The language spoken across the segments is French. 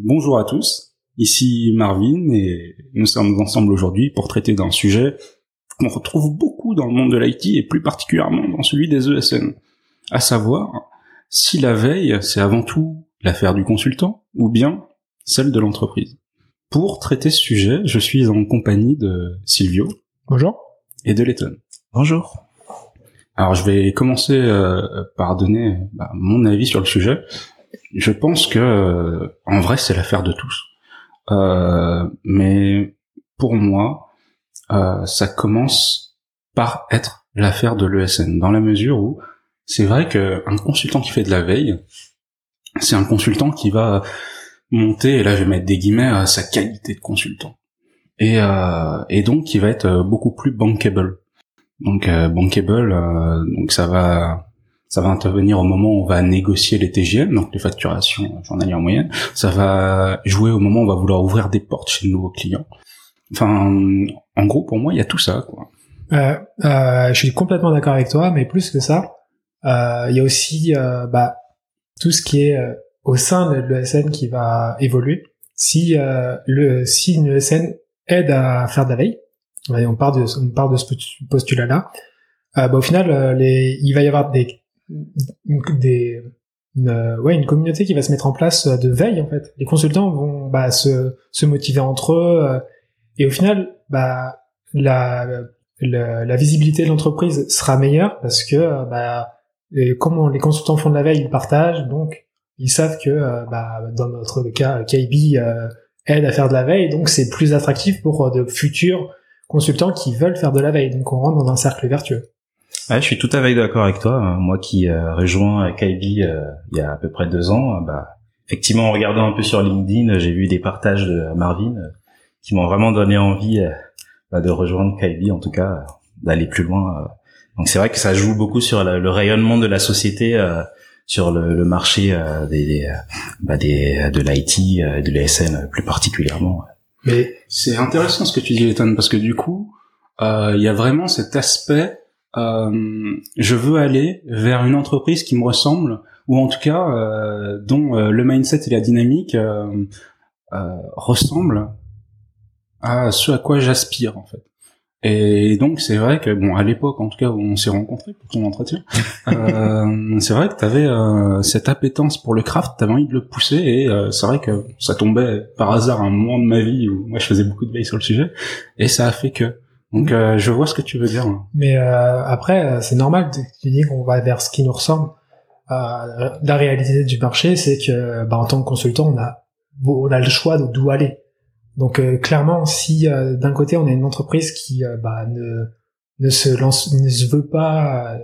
Bonjour à tous, ici Marvin et nous sommes ensemble aujourd'hui pour traiter d'un sujet qu'on retrouve beaucoup dans le monde de l'IT et plus particulièrement dans celui des ESN, à savoir si la veille c'est avant tout l'affaire du consultant ou bien celle de l'entreprise. Pour traiter ce sujet, je suis en compagnie de Silvio. Bonjour. Et de Letton. Bonjour. Alors je vais commencer euh, par donner bah, mon avis sur le sujet. Je pense que euh, en vrai c'est l'affaire de tous. Euh, mais pour moi, ça commence par être l'affaire de l'ESN, dans la mesure où c'est vrai qu'un consultant qui fait de la veille, c'est un consultant qui va monter, et là je vais mettre des guillemets, à sa qualité de consultant. Et, et donc qui va être beaucoup plus bankable. Donc euh, bankable, euh, donc ça va ça va intervenir au moment où on va négocier les TGM, donc les facturations journalières moyennes. Ça va jouer au moment où on va vouloir ouvrir des portes chez de nouveaux clients. Enfin, en gros, pour moi, il y a tout ça. Quoi. Euh, euh, je suis complètement d'accord avec toi, mais plus que ça, euh, il y a aussi bah, tout ce qui est au sein de l'ESN qui va évoluer. Si le si une ESN aide à faire de la veille, on part de, on part de ce postulat-là. Euh, bah, au final, euh, il va y avoir des, des, une, euh, ouais, une communauté qui va se mettre en place euh, de veille en fait. Les consultants vont bah, se, se motiver entre eux et au final, bah, la, la, la visibilité de l'entreprise sera meilleure parce que bah, comme les consultants font de la veille, ils partagent, donc ils savent que bah, dans notre cas, KB aide à faire de la veille, donc c'est plus attractif pour de futurs consultants qui veulent faire de la veille. Donc on rentre dans un cercle vertueux. Ouais, je suis tout à fait d'accord avec toi. Moi qui euh, rejoins KIB euh, il y a à peu près deux ans, bah, effectivement en regardant un peu sur LinkedIn, j'ai vu des partages de Marvin euh, qui m'ont vraiment donné envie euh, bah, de rejoindre KIB, en tout cas d'aller plus loin. Donc c'est vrai que ça joue beaucoup sur le rayonnement de la société sur le, le marché des, bah, des, de l'IT, de l'ESN plus particulièrement. Mais c'est intéressant ce que tu dis, Ethan, parce que du coup, euh, il y a vraiment cet aspect. Euh, je veux aller vers une entreprise qui me ressemble, ou en tout cas euh, dont euh, le mindset et la dynamique ressemblent à ce à quoi j'aspire en fait. Et donc c'est vrai que bon à l'époque en tout cas où on s'est rencontrés pour ton entretien, euh, c'est vrai que t'avais euh, cette appétence pour le craft, t'avais envie de le pousser et euh, c'est vrai que ça tombait par hasard un moment de ma vie où moi je faisais beaucoup de veille sur le sujet et ça a fait que. Donc euh, je vois ce que tu veux dire. Mais euh, après c'est normal, tu dis qu'on va vers ce qui nous ressemble. la réalité du marché c'est que bah, en tant que consultant on a on a le choix de d'où aller. Donc euh, clairement, si euh, d'un côté on a une entreprise qui euh, bah, ne, ne se lance, ne se veut pas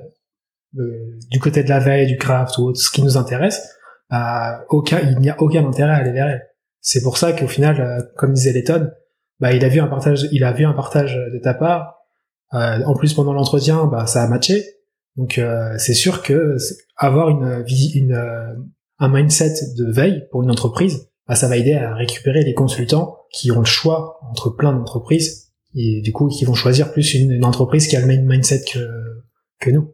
du côté de la veille, du craft ou autre, ce qui nous intéresse, bah, aucun, il n'y a aucun intérêt à aller vers elle. C'est pour ça qu'au final, comme disait Letton, bah, il a vu un partage, il a vu un partage de ta part. en plus pendant l'entretien, bah, ça a matché. Donc c'est sûr que avoir une, une un mindset de veille pour une entreprise, bah, ça va aider à récupérer les consultants qui ont le choix entre plein d'entreprises et du coup qui vont choisir plus une, entreprise qui a le même mindset que, que nous.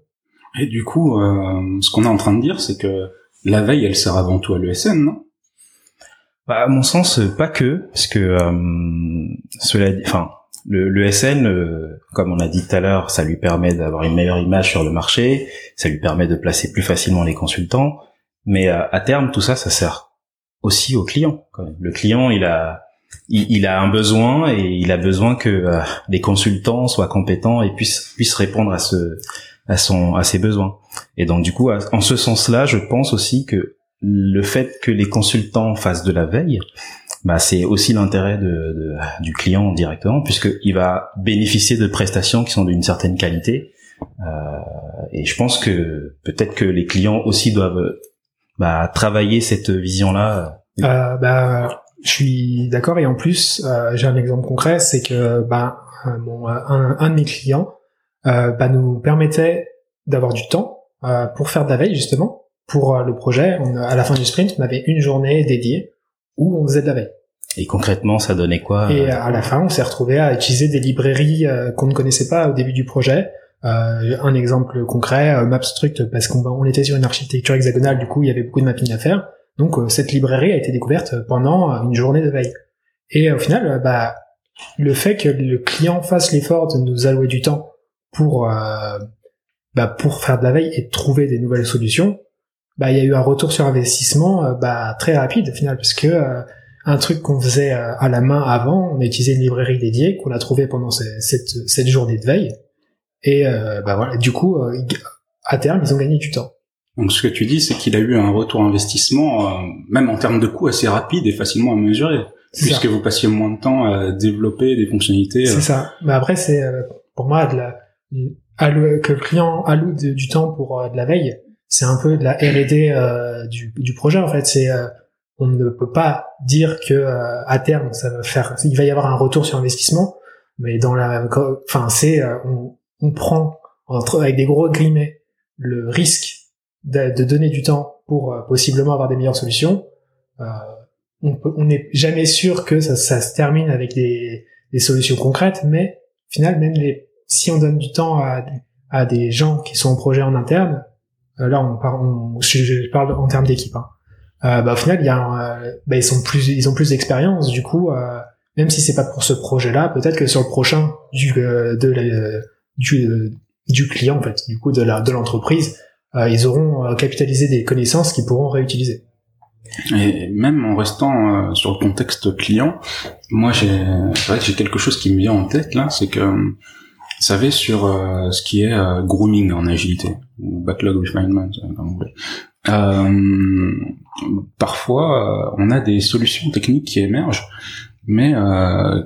Et du coup, euh, ce qu'on est en train de dire, c'est que la veille, elle sert avant tout à l'ESN, non? Bah, À mon sens, pas que, parce que euh, cela, enfin, le, le SN, euh, comme on a dit tout à l'heure, ça lui permet d'avoir une meilleure image sur le marché, ça lui permet de placer plus facilement les consultants, mais à terme, tout ça, ça sert aussi au client. Le client, il a, il, a un besoin et il a besoin que euh, les consultants soient compétents et puissent puissent répondre à ce, à son, à ses besoins. Et donc du coup, en ce sens-là, je pense aussi que le fait que les consultants fassent de la veille, bah, c'est aussi l'intérêt de, du client directement, puisqu'il va bénéficier de prestations qui sont d'une certaine qualité. Euh, et je pense que peut-être que les clients aussi doivent bah, travailler cette vision-là. Euh, bah, Je suis d'accord. Et en plus, euh, j'ai un exemple concret, c'est que bah, un, un, de mes clients euh, bah, nous permettait d'avoir du temps euh, pour faire de la veille justement pour euh, le projet. On, à la fin du sprint, on avait une journée dédiée où on faisait de la veille. Et concrètement, ça donnait quoi Et à la fin, on s'est retrouvé à utiliser des librairies qu'on ne connaissait pas au début du projet, euh, un exemple concret, euh, MapStruct, parce qu'on on était sur une architecture hexagonale, du coup il y avait beaucoup de mapping à faire. Donc cette librairie a été découverte pendant une journée de veille. Et au final, bah le fait que le client fasse l'effort de nous allouer du temps pour bah, pour faire de la veille et trouver des nouvelles solutions, bah il y a eu un retour sur investissement bah très rapide au final parce que un truc qu'on faisait à la main avant, on a utilisé une librairie dédiée qu'on a trouvé pendant cette, cette journée de veille et euh, bah voilà, du coup, euh, à terme, ils ont gagné du temps. Donc ce que tu dis, c'est qu'il a eu un retour investissement, euh, même en termes de coût, assez rapide et facilement à mesurer, puisque vous passiez moins de temps à développer des fonctionnalités. C'est ça. Mais après, c'est pour moi de la que le client alloue du temps pour de la veille, c'est un peu de la R&D du, du, projet en fait. C'est on ne peut pas dire que à terme ça va faire, il va y avoir un retour sur investissement, mais dans la, enfin c'est on, on prend entre, avec des gros grimets le risque de, donner du temps pour euh, possiblement avoir des meilleures solutions, euh, on n'est jamais sûr que ça, ça, se termine avec des, des, solutions concrètes, mais au final, même les, si on donne du temps à, à des gens qui sont en projet en interne, euh, là on, parle, je, parle en termes d'équipe, hein, euh, bah, au final, a, bah, ils ont plus d'expérience, du coup, même si c'est pas pour ce projet-là, peut-être que sur le prochain du, euh, client du coup de l'entreprise, euh, ils auront euh, capitalisé des connaissances qu'ils pourront réutiliser. Et même en restant sur le contexte client, moi j'ai j'ai quelque chose qui me vient en tête là, c'est que vous savez sur ce qui est grooming en agilité ou backlog refinement comme vous. Euh, parfois, on a des solutions techniques qui émergent, mais euh,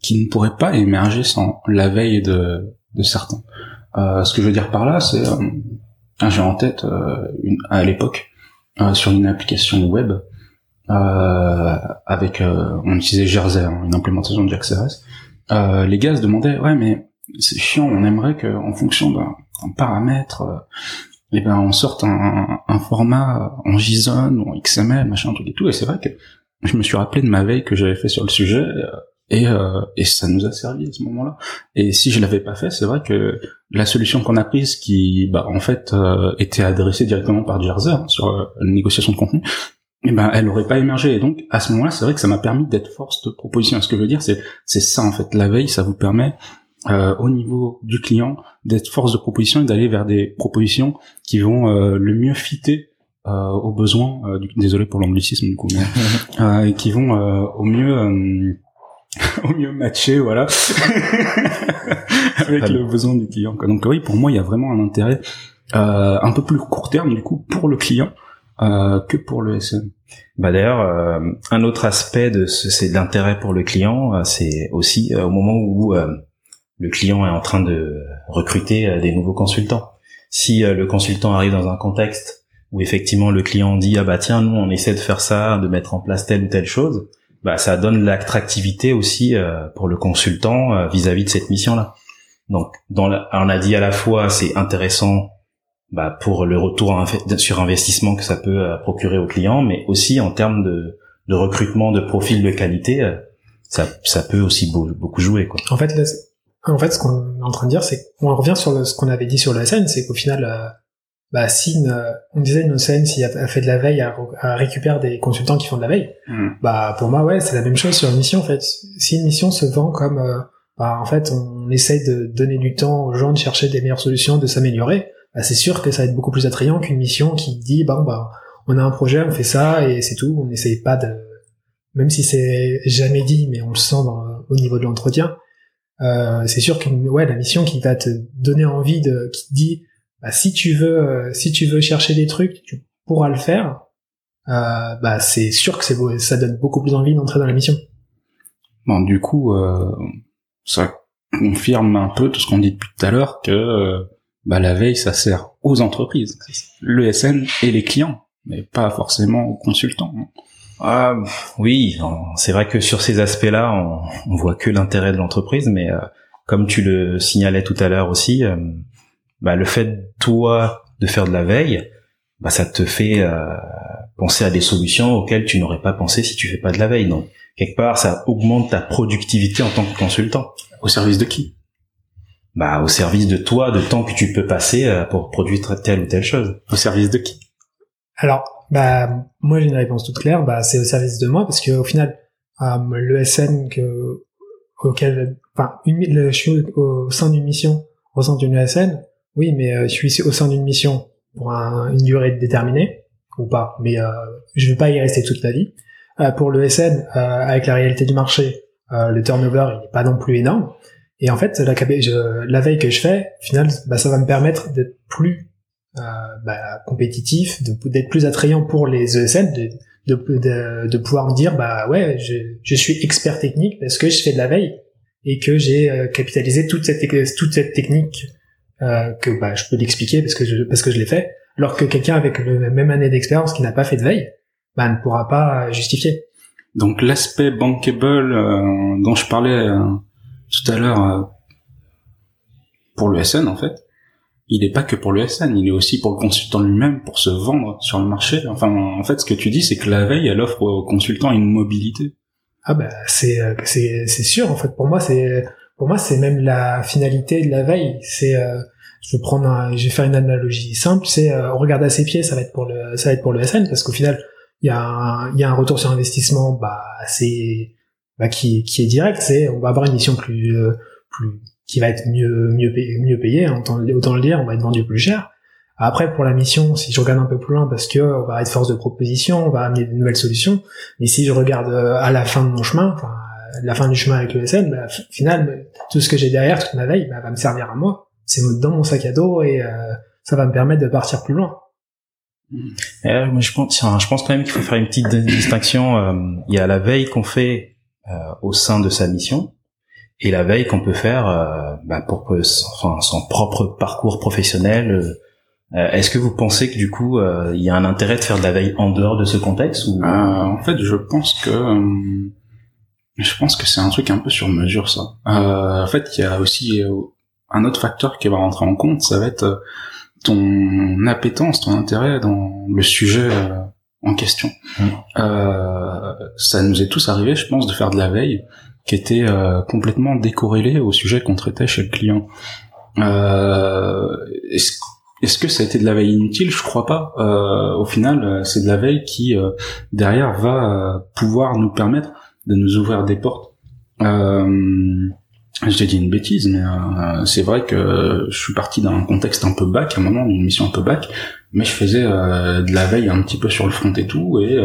qui ne pourraient pas émerger sans la veille de, de certains. Euh, ce que je veux dire par là, c'est euh, j'ai en tête euh, une, à l'époque sur une application web avec on utilisait Jersey, hein, une implémentation de JaxRS. les gars se demandaient ouais mais c'est chiant, on aimerait que en fonction d'un paramètre eh ben on sorte un, un, format en JSON ou en XML, machin, truc et tout. Et c'est vrai que je me suis rappelé de ma veille que j'avais fait sur le sujet et, euh, et ça nous a servi à ce moment-là. Et si je l'avais pas fait, c'est vrai que la solution qu'on a prise, qui bah, en fait euh, était adressée directement par Jersey hein, sur euh, la négociation de contenu, eh ben elle aurait pas émergé. Et donc à ce moment-là, c'est vrai que ça m'a permis d'être force de proposition. ce que je veux dire, c'est c'est ça en fait. La veille, ça vous permet euh, au niveau du client d'être force de proposition et d'aller vers des propositions qui vont euh, le mieux fitter euh, aux besoins. Du, désolé pour l'anglicisme du coup, mais qui vont au mieux au mieux matcher, voilà, avec le besoin du client. Donc oui, pour moi, il y a vraiment un intérêt euh, un peu plus court terme du coup pour le client euh, que pour le SN. Bah d'ailleurs, euh, un autre aspect de ce, c'est l'intérêt pour le client, euh, c'est aussi euh, au moment où le client est en train de recruter des nouveaux consultants. Si le consultant arrive dans un contexte où effectivement le client dit ah bah tiens nous on essaie de faire ça, de mettre en place telle ou telle chose, bah, ça donne l'attractivité aussi euh, pour le consultant euh, vis-à-vis de cette mission-là. Donc, dans on a dit à la fois c'est intéressant bah, pour le retour sur investissement que ça peut euh, procurer au client, mais aussi en termes de, recrutement de profils de qualité, ça, ça peut aussi beaucoup jouer. Quoi. En fait, en fait, ce qu'on est en train de dire, c'est qu'on revient sur ce qu'on avait dit sur la scène, c'est qu'au final, bah si on disait une scène s'il a fait de la veille à, à, récupérer des consultants qui font de la veille hmm. bah pour moi ouais c'est la même chose sur une mission en fait si une mission se vend comme euh, bah en fait on essaye de donner du temps aux gens de chercher des meilleures solutions de s'améliorer bah c'est sûr que ça va être beaucoup plus attrayant qu'une mission qui dit bah bah on a un projet on fait ça et c'est tout on n'essaye pas de même si c'est jamais dit mais on le sent dans, au niveau de l'entretien euh, c'est sûr que ouais la mission qui va te donner envie de qui te dit bah, si tu veux, euh, si tu veux chercher des trucs, tu pourras le faire. Euh, bah, c'est sûr que c'est ça donne beaucoup plus envie d'entrer dans la mission. Bon, du coup, euh, ça confirme un peu tout ce qu'on dit depuis tout à l'heure que euh, bah, la veille, ça sert aux entreprises, le SN et les clients, mais pas forcément aux consultants. Ah, oui, c'est vrai que sur ces aspects-là, on, on voit que l'intérêt de l'entreprise, mais comme tu le signalais tout à l'heure aussi, bah, le fait toi de faire de la veille, bah, ça te fait euh, penser à des solutions auxquelles tu n'aurais pas pensé si tu fais pas de la veille. Donc quelque part, ça augmente ta productivité en tant que consultant. Au service de qui? Bah au service de toi, de temps que tu peux passer euh, pour produire telle ou telle chose. Au service de qui? Alors Bah, moi j'ai une réponse toute claire. Bah, c'est au service de moi parce que au final, euh, le que auquel, enfin, une, le, je suis au, sein d'une mission, au sein d'une ESN. Oui, mais euh, je suis au sein d'une mission pour un, une durée déterminée ou pas. Mais euh, je vais pas y rester toute la vie. Euh, pour le SN, euh, avec la réalité du marché, le turnover n'est pas non plus énorme. Et en fait, la, je, la veille que je fais, au final, bah, ça va me permettre d'être plus bah, compétitif, d'être plus attrayant pour les ESN, de, de, pouvoir me dire bah ouais, je, je, suis expert technique parce que je fais de la veille et que j'ai euh, capitalisé toute cette toute cette technique euh, que bah je peux l'expliquer parce que je parce que je l'ai fait, alors que quelqu'un avec la même année d'expérience qui n'a pas fait de veille, bah ne pourra pas justifier. Donc l'aspect bankable euh, dont je parlais tout à l'heure pour le SN en fait, il n'est pas que pour le SN, il est aussi pour le consultant lui-même, pour se vendre sur le marché. Enfin, en fait, ce que tu dis, c'est que la veille, elle offre au consultant une mobilité. Ah bah c'est c'est c'est sûr en fait. Pour moi, c'est pour moi c'est même la finalité de la veille. C'est euh, je vais prendre un, je vais faire une analogie simple. C'est euh, on regarde à ses pieds, ça va être pour le ça va être pour le SN parce qu'au final il y a un, il y a un retour sur investissement bah assez bah, qui qui est direct. C'est on va avoir une mission plus euh, plus qui va être mieux mieux payé, mieux payé hein, autant, le dire on va être vendu plus cher. Après pour la mission si je regarde un peu plus loin parce que on va être force de proposition on va amener de nouvelles solutions mais si je regarde euh, à la fin de mon chemin enfin la fin du chemin avec le SN bah, au final tout ce que j'ai derrière toute ma veille bah, va me servir à moi. C'est dans mon sac à dos et euh, ça va me permettre de partir plus loin. Euh, moi, je pense, je pense quand même qu'il faut faire une petite distinction. Euh, il y a la veille qu'on fait au sein de sa mission, et la veille qu'on peut faire euh, bah, pour que son, son, propre parcours professionnel. Euh, est-ce que vous pensez que du coup euh, il y a un intérêt de faire de la veille en dehors de ce contexte ou? En fait, je pense que je pense que c'est un truc un peu sur mesure ça. en fait, il y a aussi un autre facteur qui va rentrer en compte, ça va être ton appétence, ton intérêt dans le sujet en question. Mmh. ça nous est tous arrivé, je pense, de faire de la veille qui était euh, complètement décorrélé au sujet qu'on traitait chez le client. Euh, est-ce que ça a été de la veille inutile? Je crois pas. Euh, au final, c'est de la veille qui derrière va pouvoir nous permettre de nous ouvrir des portes. J'ai dit une bêtise, mais c'est vrai que je suis parti d'un contexte un peu bac, à un moment, d'une mission un peu bac, mais je faisais de la veille un petit peu sur le front et tout, et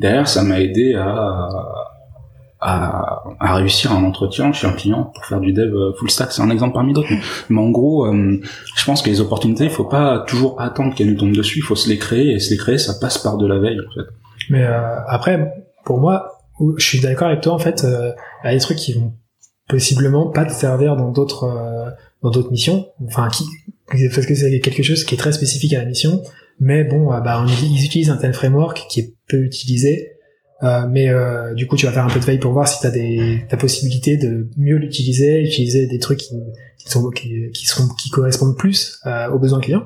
derrière ça m'a aidé à, à, à, réussir un entretien chez un client pour faire du dev euh, full stack. C'est un exemple parmi d'autres. Mais, en gros, euh, je pense que les opportunités, il faut pas toujours attendre qu'elles nous tombent dessus. Il faut se les créer et se les créer, ça passe par de la veille en fait. Mais euh, après, pour moi, je suis d'accord avec toi en fait. Il y a des trucs qui vont possiblement pas te servir dans d'autres dans d'autres missions. Enfin, qui parce que c'est quelque chose qui est très spécifique à la mission. Mais bon, bah, ils utilisent un tel framework qui est peu utilisé euh, mais euh, du coup, tu vas faire un peu de veille pour voir si tu as des ta possibilité de mieux l'utiliser, utiliser des trucs qui, qui sont qui, qui, seront qui correspondent plus euh, aux besoins clients.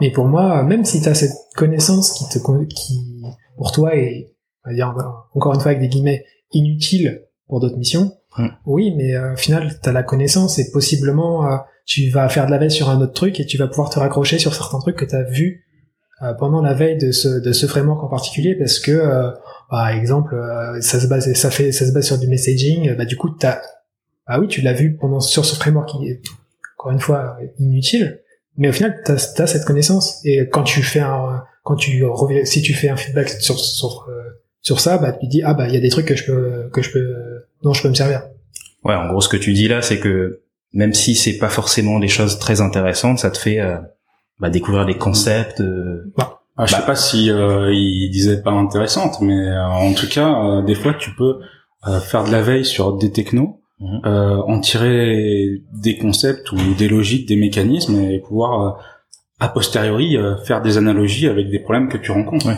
Mais pour moi, même si tu as cette connaissance qui te qui pour toi est on va dire encore une fois avec des guillemets inutile pour d'autres missions, mm. oui, mais au final, tu as la connaissance et possiblement tu vas faire de la veille sur un autre truc et tu vas pouvoir te raccrocher sur certains trucs que tu as vus pendant la veille de ce de ce framework en particulier parce que par exemple, euh, ça se base, ça fait, ça se base sur du messaging. Bah du coup, t'as, ah oui, tu l'as vu pendant sur ce framework qui est encore une fois inutile, mais au final, t'as as cette connaissance. Et quand tu fais un, quand tu reviens, si tu fais un feedback sur sur euh, sur ça, bah tu dis ah bah il y a des trucs que je peux que je peux dont je peux me servir. Ouais, en gros, ce que tu dis là, c'est que même si c'est pas forcément des choses très intéressantes, ça te fait euh, bah, découvrir des concepts. Bah ah, je sais bah. pas si euh, il disait pas intéressante, mais euh, en tout cas, euh, des fois, tu peux euh, faire de la veille sur des technos, mhm. en tirer des concepts ou des logiques, des mécanismes, et pouvoir a posteriori faire des analogies avec des problèmes que tu rencontres.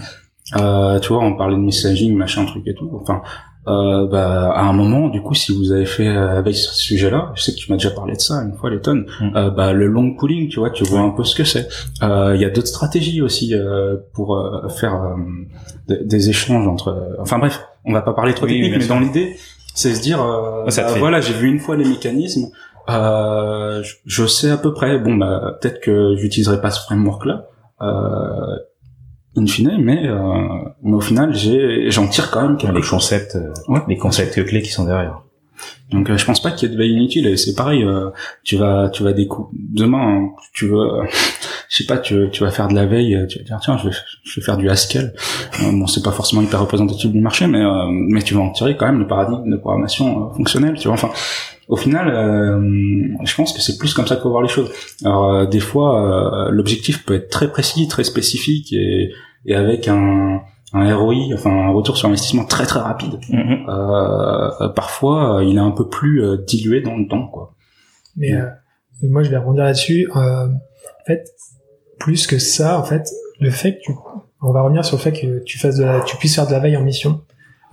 tu vois, on parlait de messaging, machin, truc et tout. Enfin, euh, bah, à un moment, du coup, si vous avez fait euh, avec ce sujet-là, je sais que tu m'as déjà parlé de ça une fois, les tonnes, mm. euh, bah, le long pooling, tu vois, tu vois un peu ce que c'est. Euh, il y a d'autres stratégies aussi euh, pour faire des échanges entre. Enfin bref, on va pas parler trop technique, mais dans l'idée, c'est se dire, bah, voilà, j'ai vu une fois les mécanismes. Je, je, sais à peu près. Bon, bah peut-être que j'utiliserai pas ce framework-là in fine, mais euh, mais au final, j'ai j'en tire quand même quelque les chose. concepts, euh, Ouais. les concepts clés qui sont derrière. Donc euh, je pense pas qu'il y ait de veille inutile et c'est pareil euh, tu vas tu vas décou demain hein, tu veux euh, je sais pas tu tu vas faire de la veille euh, tu vas dire tiens je vais je vais faire du Haskell Euh, bon c'est pas forcément hyper représentatif du marché mais euh, mais tu vas en tirer quand même le paradigme de programmation euh, fonctionnelle tu vois enfin au final euh, je pense que c'est plus comme ça qu'il faut voir les choses alors euh, des fois euh, l'objectif peut être très précis très spécifique et et avec un un ROI, enfin un retour sur investissement très très rapide euh, parfois euh, il est un peu plus euh, dilué dans le temps quoi. Mais euh, moi, je vais rebondir là-dessus. Euh, en fait, plus que ça, en fait, le fait que tu, on va revenir sur le fait que tu fasses de la, tu puisses faire de la veille en mission.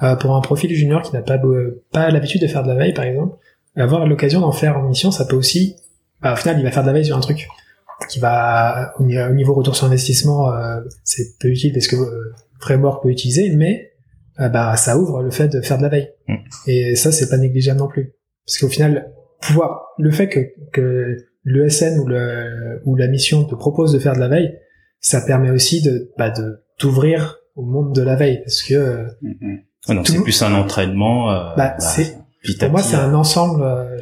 Euh, pour un profil junior qui n'a pas beau- pas l'habitude de faire de la veille, par exemple, avoir l'occasion d'en faire en mission, ça peut aussi, bah, au final, il va faire de la veille sur un truc qui va au ni- au niveau retour sur investissement, euh, c'est peu utile parce que euh, framework peut utiliser, mais euh, bah ça ouvre le fait de faire de la veille. Mm. Et ça, c'est pas négligeable non plus, parce qu'au final, pouvoir le fait que, que l'ESN ou le ou la mission te propose de faire de la veille, ça permet aussi de bah, de t'ouvrir au monde de la veille parce que euh, donc Tout- c'est plus un entraînement. Euh, bah, c'est pour moi c'est euh, un ensemble euh,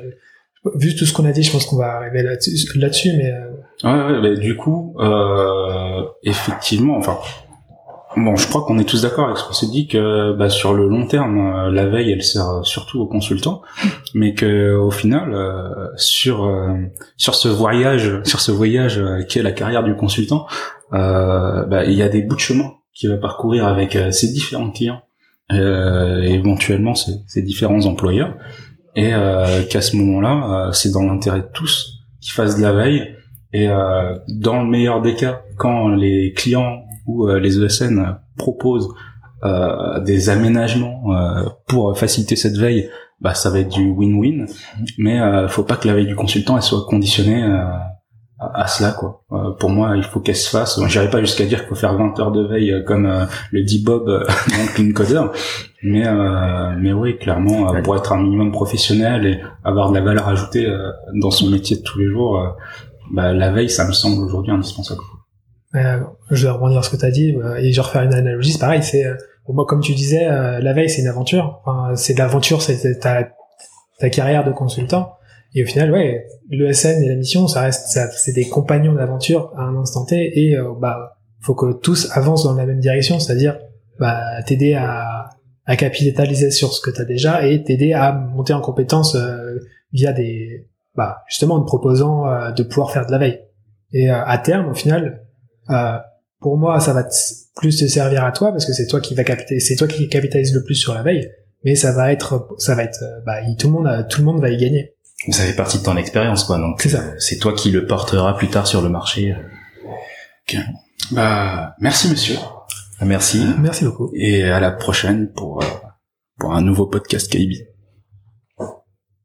vu tout ce qu'on a dit je pense qu'on va arriver là-dessus là-dessus mais euh, Ouais, ouais, mais du coup, euh, effectivement, enfin, bon, je crois qu'on est tous d'accord avec ce qu'on s'est dit que bah, sur le long terme, la veille, elle sert surtout aux consultants, mais que au final, euh, sur euh, sur ce voyage, sur ce voyage qu'est la carrière du consultant, euh, bah, il y a des bouts de chemin qu'il va parcourir avec ses différents clients, euh, et éventuellement ses différents employeurs, et euh, qu'à ce moment-là, euh, c'est dans l'intérêt de tous qu'ils fassent de la veille. Et euh, dans le meilleur des cas, quand les clients ou euh, les ESN proposent euh, des aménagements euh, pour faciliter cette veille, bah ça va être du win-win. Mais euh, faut pas que la veille du consultant elle soit conditionnée euh, à, cela quoi. Euh, pour moi, il faut qu'elle se fasse. J'irai pas jusqu'à dire qu'il faut faire 20 heures de veille euh, comme euh, le dit Bob euh, dans Clean Coder, mais euh, mais oui, clairement euh, pour être un minimum professionnel et avoir de la valeur ajoutée dans son métier de tous les jours. bah, la veille, ça me semble aujourd'hui indispensable. je vais rebondir sur ce que tu as dit et je vais refaire une analogie c'est pareil c'est moi comme tu disais la veille c'est une aventure enfin, c'est de l'aventure c'est ta ta carrière de consultant et au final ouais le SN et la mission ça reste ça, c'est des compagnons d'aventure à un instant T et euh, bah faut que tous avancent dans la même direction c'est-à-dire bah t'aider à à capitaliser sur ce que tu as déjà et t'aider à monter en compétence euh, via des bah justement en te proposant euh, de pouvoir faire de la veille. Et euh, à terme au final euh, pour moi ça va plus te servir à toi parce que c'est toi qui va capitaliser c'est toi qui capitalise le plus sur la veille mais ça va être ça va être euh, bah tout le monde tout le monde va y gagner Ça fait partie de ton expérience, quoi. Donc C'est ça. euh, c'est toi qui le portera plus tard sur le marché. Bah, merci monsieur, Merci. merci beaucoup et à la prochaine pour, euh, pour un nouveau podcast KIB.